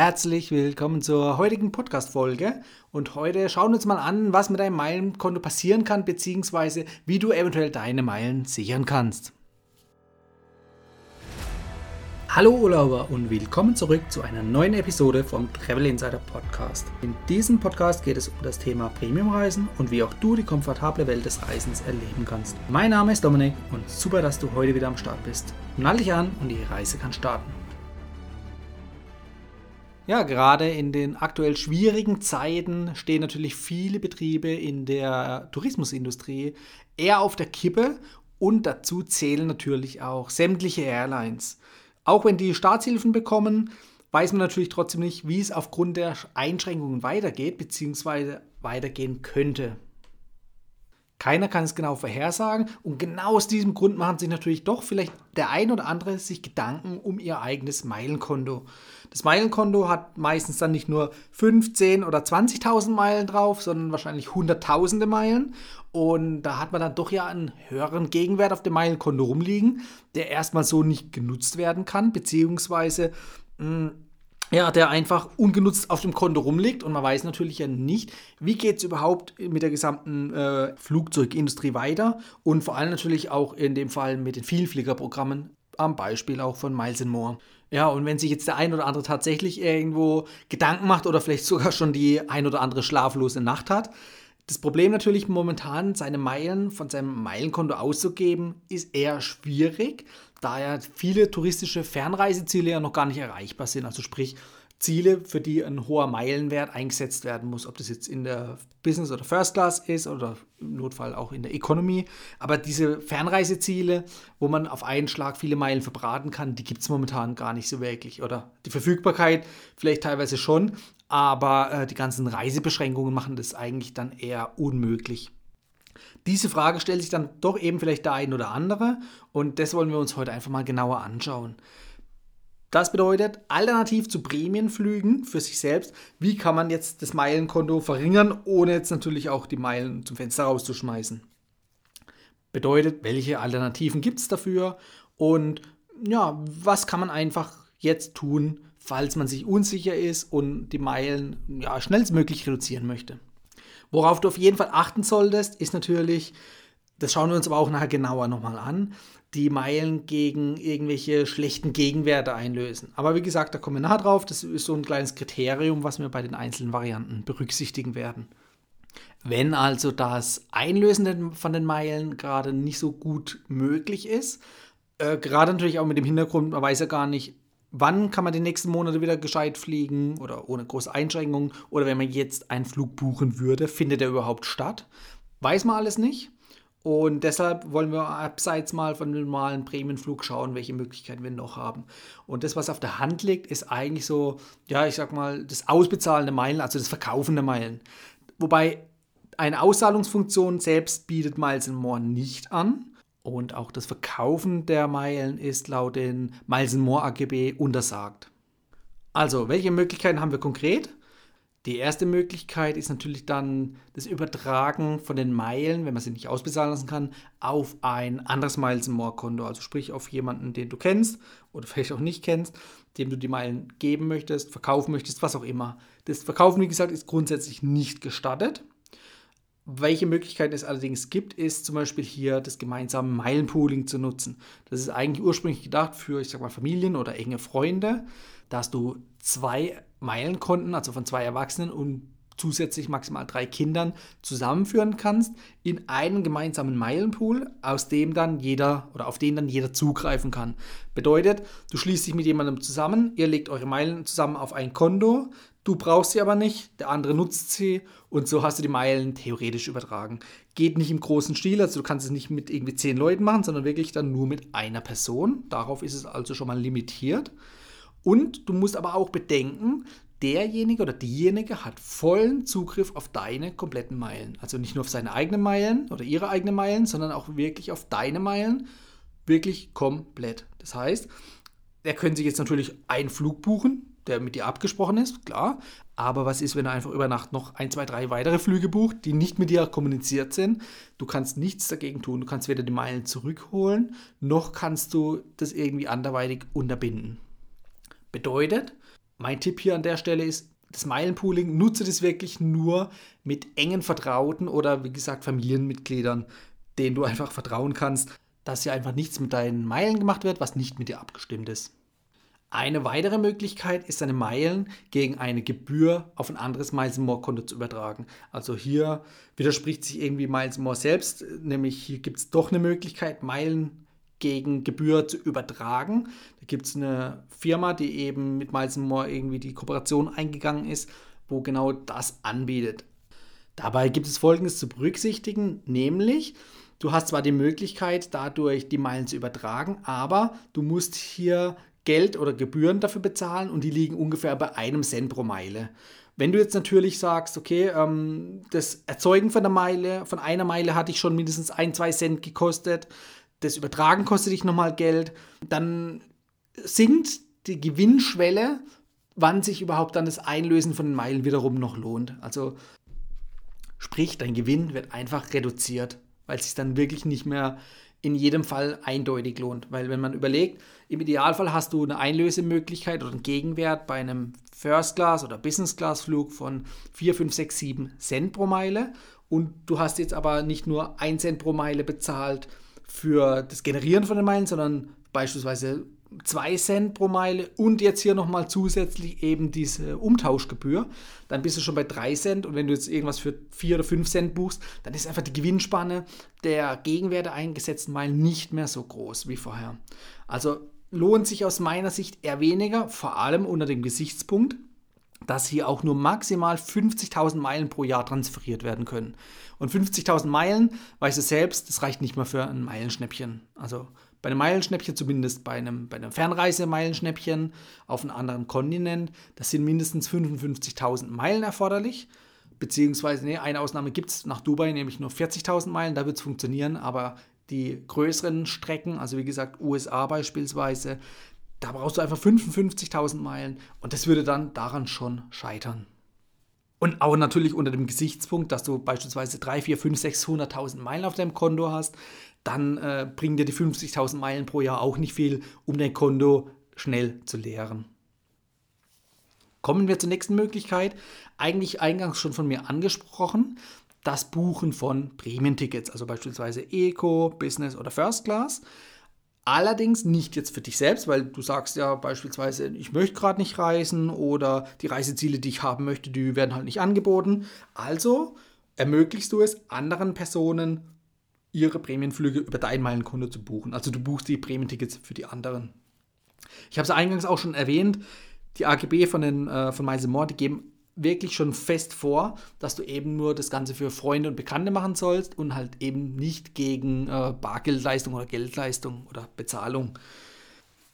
Herzlich willkommen zur heutigen Podcast-Folge. Und heute schauen wir uns mal an, was mit deinem Meilenkonto passieren kann, beziehungsweise wie du eventuell deine Meilen sichern kannst. Hallo Urlauber und willkommen zurück zu einer neuen Episode vom Travel Insider Podcast. In diesem Podcast geht es um das Thema Premiumreisen und wie auch du die komfortable Welt des Reisens erleben kannst. Mein Name ist Dominik und super, dass du heute wieder am Start bist. Nall dich an und die Reise kann starten. Ja, gerade in den aktuell schwierigen Zeiten stehen natürlich viele Betriebe in der Tourismusindustrie eher auf der Kippe und dazu zählen natürlich auch sämtliche Airlines. Auch wenn die Staatshilfen bekommen, weiß man natürlich trotzdem nicht, wie es aufgrund der Einschränkungen weitergeht bzw. weitergehen könnte. Keiner kann es genau vorhersagen und genau aus diesem Grund machen sich natürlich doch vielleicht der ein oder andere sich Gedanken um ihr eigenes Meilenkonto. Das Meilenkonto hat meistens dann nicht nur 15 oder 20.000 Meilen drauf, sondern wahrscheinlich hunderttausende Meilen und da hat man dann doch ja einen höheren Gegenwert auf dem Meilenkonto rumliegen, der erstmal so nicht genutzt werden kann, beziehungsweise mh, hm, ja, der einfach ungenutzt auf dem Konto rumliegt und man weiß natürlich ja nicht, wie geht es überhaupt mit der gesamten äh, Flugzeugindustrie weiter und vor allem natürlich auch in dem Fall mit den Vielfliegerprogrammen, am Beispiel auch von Miles More. Ja, und wenn sich jetzt der ein oder andere tatsächlich irgendwo Gedanken macht oder vielleicht sogar schon die ein oder andere schlaflose Nacht hat, das Problem natürlich momentan, seine Meilen von seinem Meilenkonto auszugeben, ist eher schwierig, da ja viele touristische Fernreiseziele ja noch gar nicht erreichbar sind. Also sprich, Ziele, für die ein hoher Meilenwert eingesetzt werden muss, ob das jetzt in der Business oder First Class ist oder im Notfall auch in der Economy. Aber diese Fernreiseziele, wo man auf einen Schlag viele Meilen verbraten kann, die gibt es momentan gar nicht so wirklich. Oder die Verfügbarkeit vielleicht teilweise schon, aber äh, die ganzen Reisebeschränkungen machen das eigentlich dann eher unmöglich. Diese Frage stellt sich dann doch eben vielleicht der ein oder andere und das wollen wir uns heute einfach mal genauer anschauen. Das bedeutet, alternativ zu Prämienflügen für sich selbst, wie kann man jetzt das Meilenkonto verringern, ohne jetzt natürlich auch die Meilen zum Fenster rauszuschmeißen. Bedeutet, welche Alternativen gibt es dafür und ja, was kann man einfach jetzt tun, falls man sich unsicher ist und die Meilen ja, schnellstmöglich reduzieren möchte. Worauf du auf jeden Fall achten solltest, ist natürlich, das schauen wir uns aber auch nachher genauer nochmal an, die Meilen gegen irgendwelche schlechten Gegenwerte einlösen. Aber wie gesagt, da kommen wir nachher drauf. Das ist so ein kleines Kriterium, was wir bei den einzelnen Varianten berücksichtigen werden. Wenn also das Einlösen von den Meilen gerade nicht so gut möglich ist, äh, gerade natürlich auch mit dem Hintergrund, man weiß ja gar nicht, wann kann man die nächsten Monate wieder gescheit fliegen oder ohne große Einschränkungen oder wenn man jetzt einen Flug buchen würde, findet er überhaupt statt? Weiß man alles nicht. Und deshalb wollen wir abseits mal von dem normalen Prämienflug schauen, welche Möglichkeiten wir noch haben. Und das, was auf der Hand liegt, ist eigentlich so, ja, ich sag mal, das Ausbezahlen der Meilen, also das Verkaufen der Meilen. Wobei eine Auszahlungsfunktion selbst bietet Miles More nicht an. Und auch das Verkaufen der Meilen ist laut den Miles More AGB untersagt. Also, welche Möglichkeiten haben wir konkret? Die erste Möglichkeit ist natürlich dann das Übertragen von den Meilen, wenn man sie nicht ausbezahlen lassen kann, auf ein anderes Miles More Konto. Also sprich auf jemanden, den du kennst oder vielleicht auch nicht kennst, dem du die Meilen geben möchtest, verkaufen möchtest, was auch immer. Das Verkaufen, wie gesagt, ist grundsätzlich nicht gestattet. Welche Möglichkeiten es allerdings gibt, ist zum Beispiel hier das gemeinsame Meilenpooling zu nutzen. Das ist eigentlich ursprünglich gedacht für, ich sag mal, Familien oder enge Freunde, dass du zwei Meilenkonten, also von zwei Erwachsenen und zusätzlich maximal drei Kindern zusammenführen kannst in einen gemeinsamen Meilenpool, aus dem dann jeder oder auf den dann jeder zugreifen kann. Bedeutet, du schließt dich mit jemandem zusammen, ihr legt eure Meilen zusammen auf ein Konto, Du brauchst sie aber nicht, der andere nutzt sie und so hast du die Meilen theoretisch übertragen. Geht nicht im großen Stil, also du kannst es nicht mit irgendwie zehn Leuten machen, sondern wirklich dann nur mit einer Person. Darauf ist es also schon mal limitiert. Und du musst aber auch bedenken, derjenige oder diejenige hat vollen Zugriff auf deine kompletten Meilen. Also nicht nur auf seine eigenen Meilen oder ihre eigenen Meilen, sondern auch wirklich auf deine Meilen. Wirklich komplett. Das heißt, er könnte sich jetzt natürlich einen Flug buchen, der mit dir abgesprochen ist, klar. Aber was ist, wenn er einfach über Nacht noch ein, zwei, drei weitere Flüge bucht, die nicht mit dir kommuniziert sind? Du kannst nichts dagegen tun. Du kannst weder die Meilen zurückholen, noch kannst du das irgendwie anderweitig unterbinden. Bedeutet, Mein Tipp hier an der Stelle ist, das Meilenpooling nutze das wirklich nur mit engen Vertrauten oder wie gesagt Familienmitgliedern, denen du einfach vertrauen kannst, dass hier einfach nichts mit deinen Meilen gemacht wird, was nicht mit dir abgestimmt ist. Eine weitere Möglichkeit ist, deine Meilen gegen eine Gebühr auf ein anderes Miles More Konto zu übertragen. Also hier widerspricht sich irgendwie Miles More selbst, nämlich hier gibt es doch eine Möglichkeit, Meilen gegen Gebühr zu übertragen. Da gibt es eine Firma, die eben mit Miles More irgendwie die Kooperation eingegangen ist, wo genau das anbietet. Dabei gibt es Folgendes zu berücksichtigen, nämlich du hast zwar die Möglichkeit, dadurch die Meilen zu übertragen, aber du musst hier Geld oder Gebühren dafür bezahlen und die liegen ungefähr bei einem Cent pro Meile. Wenn du jetzt natürlich sagst, okay, ähm, das Erzeugen von einer Meile, von einer Meile hatte ich schon mindestens ein, zwei Cent gekostet, das Übertragen kostet dich nochmal Geld, dann sinkt die Gewinnschwelle, wann sich überhaupt dann das Einlösen von den Meilen wiederum noch lohnt. Also sprich, dein Gewinn wird einfach reduziert, weil es sich dann wirklich nicht mehr in jedem Fall eindeutig lohnt. Weil wenn man überlegt, im Idealfall hast du eine Einlösemöglichkeit oder einen Gegenwert bei einem First Class oder Business Class Flug von 4, 5, 6, 7 Cent pro Meile und du hast jetzt aber nicht nur 1 Cent pro Meile bezahlt für das Generieren von den Meilen, sondern beispielsweise 2 Cent pro Meile und jetzt hier nochmal zusätzlich eben diese Umtauschgebühr, dann bist du schon bei 3 Cent und wenn du jetzt irgendwas für 4 oder 5 Cent buchst, dann ist einfach die Gewinnspanne der Gegenwerte eingesetzten Meilen nicht mehr so groß wie vorher. Also lohnt sich aus meiner Sicht eher weniger, vor allem unter dem Gesichtspunkt, dass hier auch nur maximal 50.000 Meilen pro Jahr transferiert werden können. Und 50.000 Meilen, weißt du selbst, das reicht nicht mal für ein Meilenschnäppchen. Also bei einem Meilenschnäppchen, zumindest bei einem, bei einem Fernreisemeilenschnäppchen auf einem anderen Kontinent, das sind mindestens 55.000 Meilen erforderlich. Beziehungsweise, nee, eine Ausnahme gibt es nach Dubai, nämlich nur 40.000 Meilen, da wird es funktionieren, aber die größeren Strecken, also wie gesagt USA beispielsweise, da brauchst du einfach 55.000 Meilen und das würde dann daran schon scheitern. Und auch natürlich unter dem Gesichtspunkt, dass du beispielsweise 3, 4, 5, 600.000 Meilen auf deinem Konto hast, dann äh, bringen dir die 50.000 Meilen pro Jahr auch nicht viel, um dein Konto schnell zu leeren. Kommen wir zur nächsten Möglichkeit. Eigentlich eingangs schon von mir angesprochen, das Buchen von Prämientickets, also beispielsweise Eco, Business oder First Class. Allerdings nicht jetzt für dich selbst, weil du sagst ja beispielsweise, ich möchte gerade nicht reisen oder die Reiseziele, die ich haben möchte, die werden halt nicht angeboten. Also ermöglichst du es anderen Personen ihre Prämienflüge über dein Meilenkonto zu buchen. Also du buchst die Prämientickets für die anderen. Ich habe es eingangs auch schon erwähnt, die AGB von, den, äh, von Miles die geben wirklich schon fest vor, dass du eben nur das Ganze für Freunde und Bekannte machen sollst und halt eben nicht gegen äh, Bargeldleistung oder Geldleistung oder Bezahlung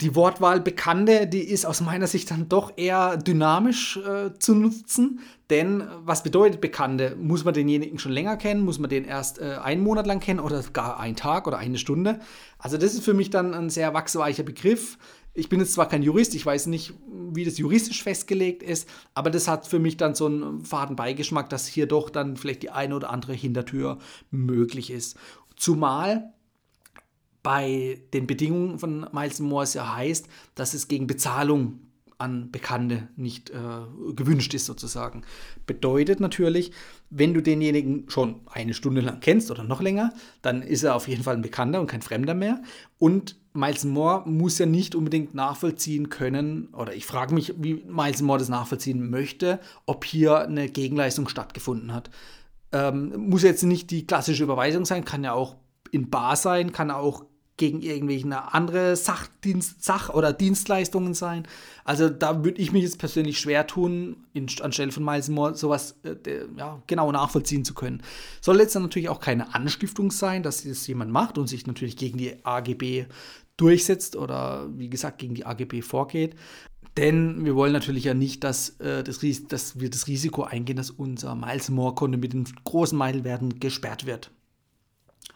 die Wortwahl Bekannte, die ist aus meiner Sicht dann doch eher dynamisch äh, zu nutzen. Denn was bedeutet Bekannte? Muss man denjenigen schon länger kennen? Muss man den erst äh, einen Monat lang kennen oder gar einen Tag oder eine Stunde? Also das ist für mich dann ein sehr wachsweicher Begriff. Ich bin jetzt zwar kein Jurist, ich weiß nicht, wie das juristisch festgelegt ist, aber das hat für mich dann so einen faden Beigeschmack, dass hier doch dann vielleicht die eine oder andere Hintertür möglich ist. Zumal bei den Bedingungen von Miles Morse ja heißt, dass es gegen Bezahlung an Bekannte nicht äh, gewünscht ist sozusagen. Bedeutet natürlich, wenn du denjenigen schon eine Stunde lang kennst oder noch länger, dann ist er auf jeden Fall ein Bekannter und kein Fremder mehr. Und Miles Moore muss ja nicht unbedingt nachvollziehen können, oder ich frage mich, wie Miles Moore das nachvollziehen möchte, ob hier eine Gegenleistung stattgefunden hat. Ähm, muss jetzt nicht die klassische Überweisung sein, kann ja auch in Bar sein, kann auch gegen irgendwelche andere Sachdienst, Sach- oder Dienstleistungen sein. Also da würde ich mich jetzt persönlich schwer tun, in, anstelle von Miles Moore sowas äh, ja, genau nachvollziehen zu können. Soll jetzt natürlich auch keine Anstiftung sein, dass das jemand macht und sich natürlich gegen die AGB durchsetzt oder wie gesagt gegen die AGB vorgeht. Denn wir wollen natürlich ja nicht, dass, äh, das, dass wir das Risiko eingehen, dass unser Miles More-Konto mit den großen Meilwerten gesperrt wird.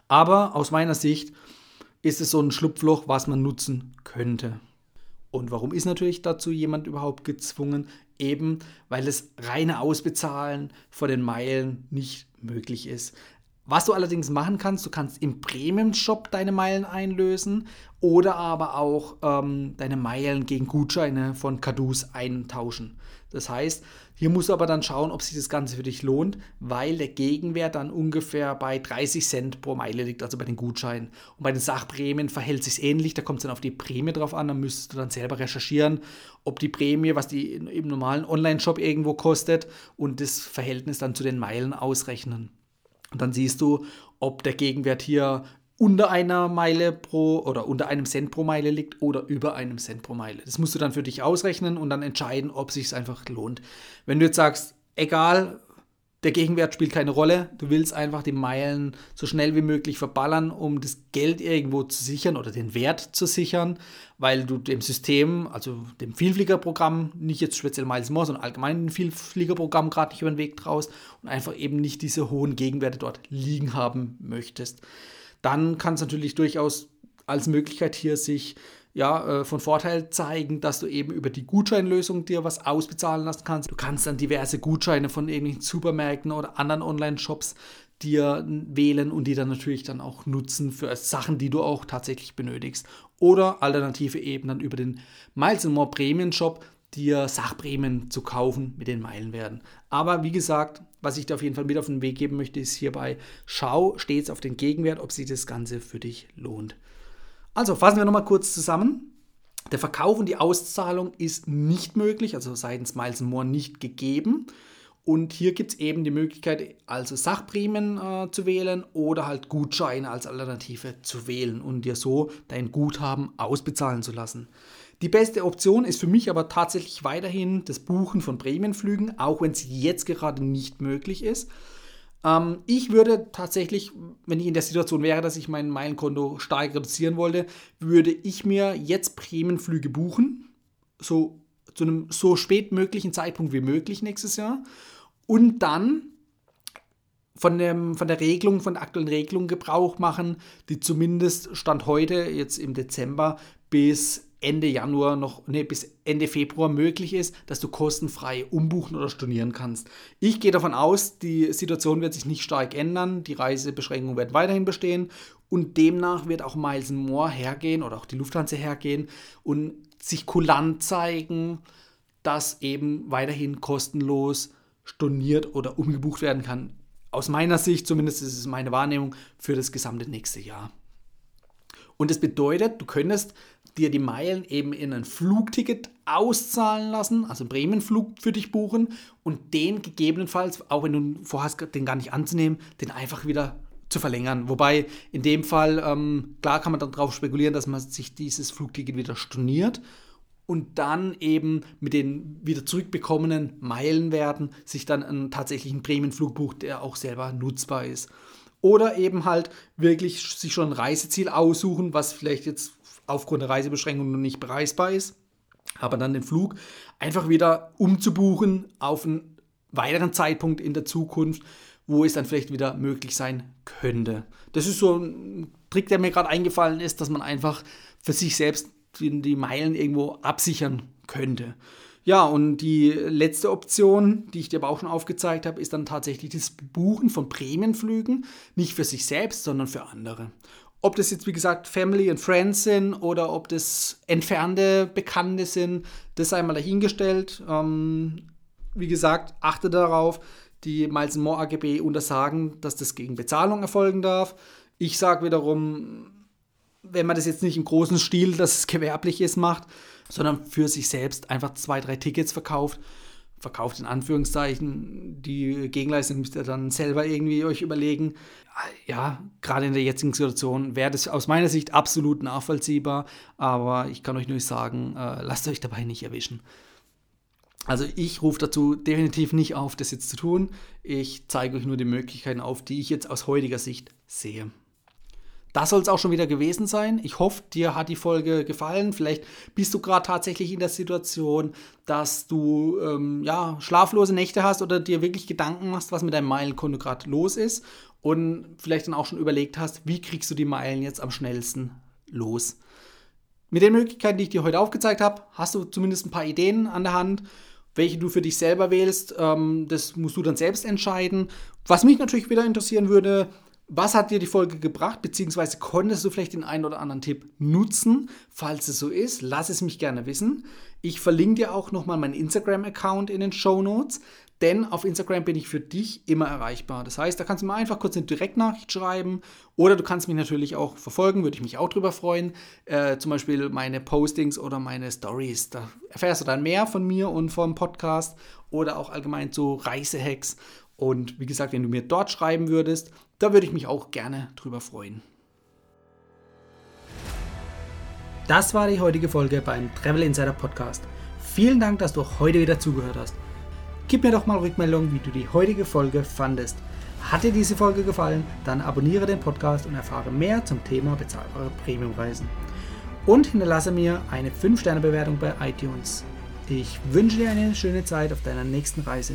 Aber aus meiner Sicht ist es so ein Schlupfloch, was man nutzen könnte. Und warum ist natürlich dazu jemand überhaupt gezwungen? Eben, weil das reine Ausbezahlen von den Meilen nicht möglich ist. Was du allerdings machen kannst, du kannst im Premium-Shop deine Meilen einlösen oder aber auch ähm, deine Meilen gegen Gutscheine von Kadus eintauschen. Das heißt, hier musst du aber dann schauen, ob sich das Ganze für dich lohnt, weil der Gegenwert dann ungefähr bei 30 Cent pro Meile liegt, also bei den Gutscheinen. Und bei den Sachprämien verhält sich ähnlich, da kommt es dann auf die Prämie drauf an, dann müsstest du dann selber recherchieren, ob die Prämie, was die im normalen Online-Shop irgendwo kostet und das Verhältnis dann zu den Meilen ausrechnen. Und dann siehst du, ob der Gegenwert hier unter einer Meile pro oder unter einem Cent pro Meile liegt oder über einem Cent pro Meile. Das musst du dann für dich ausrechnen und dann entscheiden, ob es sich einfach lohnt. Wenn du jetzt sagst, egal, der Gegenwert spielt keine Rolle. Du willst einfach die Meilen so schnell wie möglich verballern, um das Geld irgendwo zu sichern oder den Wert zu sichern, weil du dem System, also dem Vielfliegerprogramm, nicht jetzt speziell Miles More, sondern allgemein dem Vielfliegerprogramm gerade nicht über den Weg traust und einfach eben nicht diese hohen Gegenwerte dort liegen haben möchtest. Dann kann es natürlich durchaus als Möglichkeit hier sich ja, äh, von Vorteil zeigen, dass du eben über die Gutscheinlösung dir was ausbezahlen lassen kannst. Du kannst dann diverse Gutscheine von irgendwelchen Supermärkten oder anderen Online-Shops dir wählen und die dann natürlich dann auch nutzen für Sachen, die du auch tatsächlich benötigst. Oder alternative eben dann über den Miles More Premium Shop dir Sachprämien zu kaufen mit den Meilenwerten. Aber wie gesagt, was ich dir auf jeden Fall mit auf den Weg geben möchte, ist hierbei, schau stets auf den Gegenwert, ob sich das Ganze für dich lohnt. Also fassen wir nochmal kurz zusammen. Der Verkauf und die Auszahlung ist nicht möglich, also seitens Miles More nicht gegeben. Und hier gibt es eben die Möglichkeit, also Sachprämien äh, zu wählen oder halt Gutscheine als Alternative zu wählen und dir so dein Guthaben ausbezahlen zu lassen. Die beste Option ist für mich aber tatsächlich weiterhin das Buchen von Prämienflügen, auch wenn es jetzt gerade nicht möglich ist. Ähm, ich würde tatsächlich, wenn ich in der Situation wäre, dass ich mein Meilenkonto stark reduzieren wollte, würde ich mir jetzt Prämienflüge buchen, so zu einem so spät möglichen Zeitpunkt wie möglich nächstes Jahr und dann von, dem, von der Regelung, von der aktuellen Regelung Gebrauch machen, die zumindest Stand heute, jetzt im Dezember, bis Ende Januar noch, nee, bis Ende Februar möglich ist, dass du kostenfrei umbuchen oder stornieren kannst. Ich gehe davon aus, die Situation wird sich nicht stark ändern, die Reisebeschränkungen werden weiterhin bestehen und demnach wird auch Miles More hergehen oder auch die Lufthansa hergehen und sich kulant zeigen, dass eben weiterhin kostenlos storniert oder umgebucht werden kann. Aus meiner Sicht, zumindest ist es meine Wahrnehmung, für das gesamte nächste Jahr. Und das bedeutet, du könntest dir die Meilen eben in ein Flugticket auszahlen lassen, also einen Bremenflug für dich buchen und den gegebenenfalls, auch wenn du vorhast, den gar nicht anzunehmen, den einfach wieder zu verlängern. Wobei in dem Fall, ähm, klar kann man darauf spekulieren, dass man sich dieses Flugticket wieder storniert und dann eben mit den wieder zurückbekommenen Meilenwerten sich dann einen tatsächlichen Bremenflug bucht, der auch selber nutzbar ist. Oder eben halt wirklich sich schon ein Reiseziel aussuchen, was vielleicht jetzt aufgrund der Reisebeschränkungen noch nicht bereisbar ist, aber dann den Flug einfach wieder umzubuchen auf einen weiteren Zeitpunkt in der Zukunft, wo es dann vielleicht wieder möglich sein könnte. Das ist so ein Trick, der mir gerade eingefallen ist, dass man einfach für sich selbst die Meilen irgendwo absichern könnte. Ja, und die letzte Option, die ich dir aber auch schon aufgezeigt habe, ist dann tatsächlich das Buchen von Prämienflügen, nicht für sich selbst, sondern für andere. Ob das jetzt, wie gesagt, Family and Friends sind oder ob das entfernte Bekannte sind, das sei mal dahingestellt. Ähm, wie gesagt, achte darauf, die Miles More AGB untersagen, dass das gegen Bezahlung erfolgen darf. Ich sage wiederum, wenn man das jetzt nicht im großen Stil, dass es gewerblich ist, macht, sondern für sich selbst einfach zwei, drei Tickets verkauft. Verkauft in Anführungszeichen. Die Gegenleistung müsst ihr dann selber irgendwie euch überlegen. Ja, gerade in der jetzigen Situation wäre das aus meiner Sicht absolut nachvollziehbar. Aber ich kann euch nur sagen, äh, lasst euch dabei nicht erwischen. Also ich rufe dazu definitiv nicht auf, das jetzt zu tun. Ich zeige euch nur die Möglichkeiten auf, die ich jetzt aus heutiger Sicht sehe. Das soll es auch schon wieder gewesen sein. Ich hoffe, dir hat die Folge gefallen. Vielleicht bist du gerade tatsächlich in der Situation, dass du ähm, ja, schlaflose Nächte hast oder dir wirklich Gedanken machst, was mit deinem Meilenkonto gerade los ist. Und vielleicht dann auch schon überlegt hast, wie kriegst du die Meilen jetzt am schnellsten los. Mit den Möglichkeiten, die ich dir heute aufgezeigt habe, hast du zumindest ein paar Ideen an der Hand. Welche du für dich selber wählst, ähm, das musst du dann selbst entscheiden. Was mich natürlich wieder interessieren würde, Was hat dir die Folge gebracht, beziehungsweise konntest du vielleicht den einen oder anderen Tipp nutzen? Falls es so ist, lass es mich gerne wissen. Ich verlinke dir auch nochmal meinen Instagram-Account in den Show Notes, denn auf Instagram bin ich für dich immer erreichbar. Das heißt, da kannst du mir einfach kurz eine Direktnachricht schreiben oder du kannst mich natürlich auch verfolgen, würde ich mich auch drüber freuen. Äh, zum Beispiel meine Postings oder meine Stories. Da erfährst du dann mehr von mir und vom Podcast oder auch allgemein zu Reisehacks. Und wie gesagt, wenn du mir dort schreiben würdest, da würde ich mich auch gerne drüber freuen. Das war die heutige Folge beim Travel Insider Podcast. Vielen Dank, dass du heute wieder zugehört hast. Gib mir doch mal Rückmeldung, wie du die heutige Folge fandest. Hat dir diese Folge gefallen, dann abonniere den Podcast und erfahre mehr zum Thema bezahlbare Premiumreisen. Und hinterlasse mir eine 5-Sterne-Bewertung bei iTunes. Ich wünsche dir eine schöne Zeit auf deiner nächsten Reise.